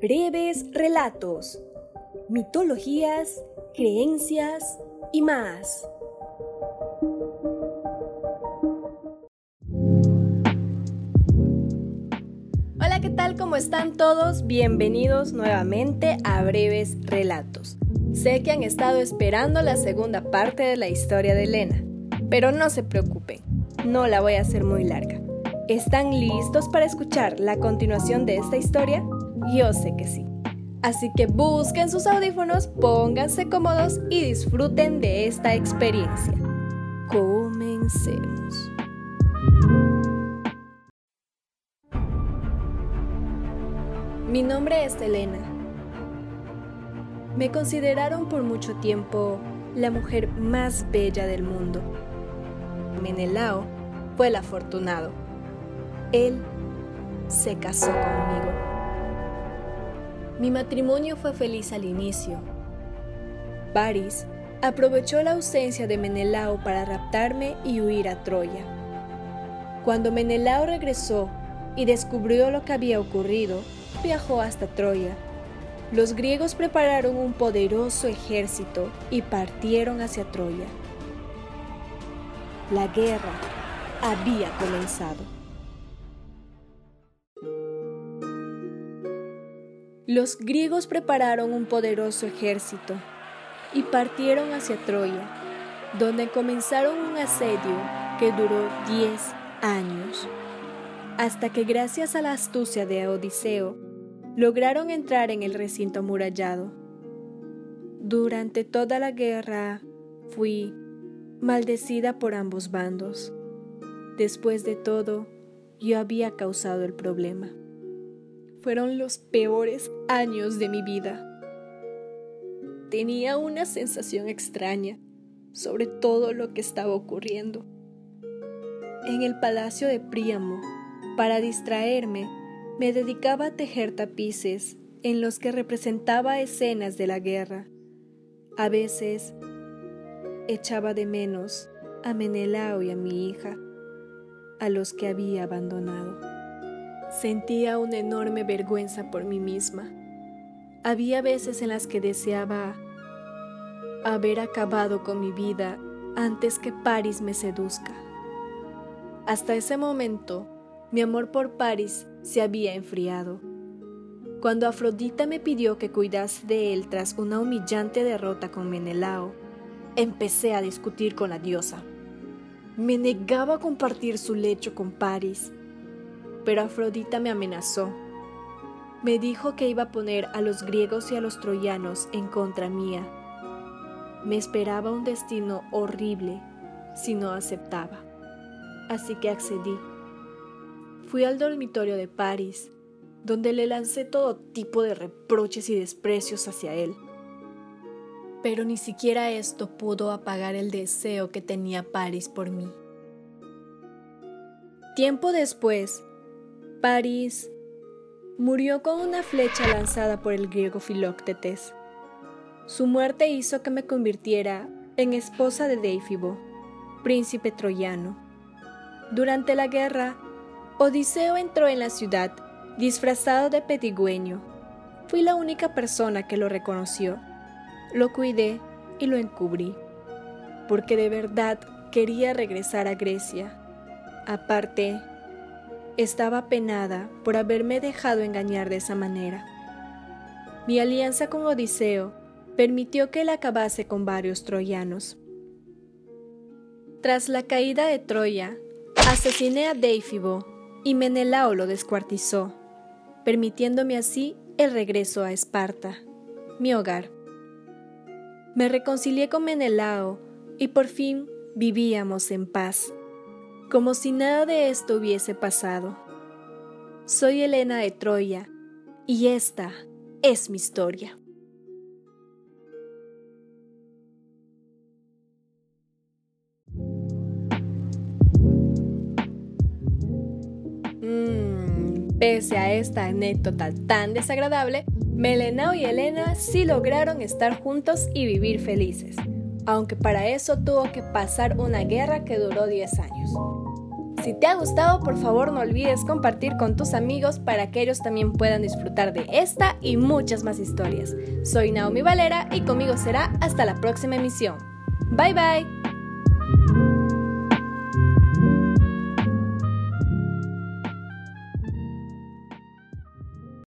breves relatos, mitologías, creencias y más. Hola, ¿qué tal? ¿Cómo están todos? Bienvenidos nuevamente a Breves Relatos. Sé que han estado esperando la segunda parte de la historia de Elena, pero no se preocupen, no la voy a hacer muy larga. ¿Están listos para escuchar la continuación de esta historia? Yo sé que sí. Así que busquen sus audífonos, pónganse cómodos y disfruten de esta experiencia. Comencemos. Mi nombre es Elena. Me consideraron por mucho tiempo la mujer más bella del mundo. Menelao fue el afortunado. Él se casó conmigo. Mi matrimonio fue feliz al inicio. Paris aprovechó la ausencia de Menelao para raptarme y huir a Troya. Cuando Menelao regresó y descubrió lo que había ocurrido, viajó hasta Troya. Los griegos prepararon un poderoso ejército y partieron hacia Troya. La guerra había comenzado. Los griegos prepararon un poderoso ejército y partieron hacia Troya, donde comenzaron un asedio que duró 10 años, hasta que gracias a la astucia de Odiseo lograron entrar en el recinto amurallado. Durante toda la guerra fui maldecida por ambos bandos. Después de todo, yo había causado el problema fueron los peores años de mi vida. Tenía una sensación extraña sobre todo lo que estaba ocurriendo. En el palacio de Príamo, para distraerme, me dedicaba a tejer tapices en los que representaba escenas de la guerra. A veces echaba de menos a Menelao y a mi hija, a los que había abandonado. Sentía una enorme vergüenza por mí misma. Había veces en las que deseaba haber acabado con mi vida antes que Paris me seduzca. Hasta ese momento, mi amor por Paris se había enfriado. Cuando Afrodita me pidió que cuidase de él tras una humillante derrota con Menelao, empecé a discutir con la diosa. Me negaba a compartir su lecho con Paris pero Afrodita me amenazó. Me dijo que iba a poner a los griegos y a los troyanos en contra mía. Me esperaba un destino horrible si no aceptaba. Así que accedí. Fui al dormitorio de París, donde le lancé todo tipo de reproches y desprecios hacia él. Pero ni siquiera esto pudo apagar el deseo que tenía París por mí. Tiempo después, París murió con una flecha lanzada por el griego Filoctetes. Su muerte hizo que me convirtiera en esposa de Deifibo, príncipe troyano. Durante la guerra, Odiseo entró en la ciudad disfrazado de pedigüeño. Fui la única persona que lo reconoció. Lo cuidé y lo encubrí, porque de verdad quería regresar a Grecia. Aparte, estaba penada por haberme dejado engañar de esa manera. Mi alianza con Odiseo permitió que él acabase con varios troyanos. Tras la caída de Troya, asesiné a Deifibo y Menelao lo descuartizó, permitiéndome así el regreso a Esparta, mi hogar. Me reconcilié con Menelao y por fin vivíamos en paz como si nada de esto hubiese pasado. Soy Elena de Troya y esta es mi historia. Mm, pese a esta anécdota tan desagradable, Melenao y Elena sí lograron estar juntos y vivir felices, aunque para eso tuvo que pasar una guerra que duró 10 años. Si te ha gustado, por favor no olvides compartir con tus amigos para que ellos también puedan disfrutar de esta y muchas más historias. Soy Naomi Valera y conmigo será hasta la próxima emisión. Bye bye.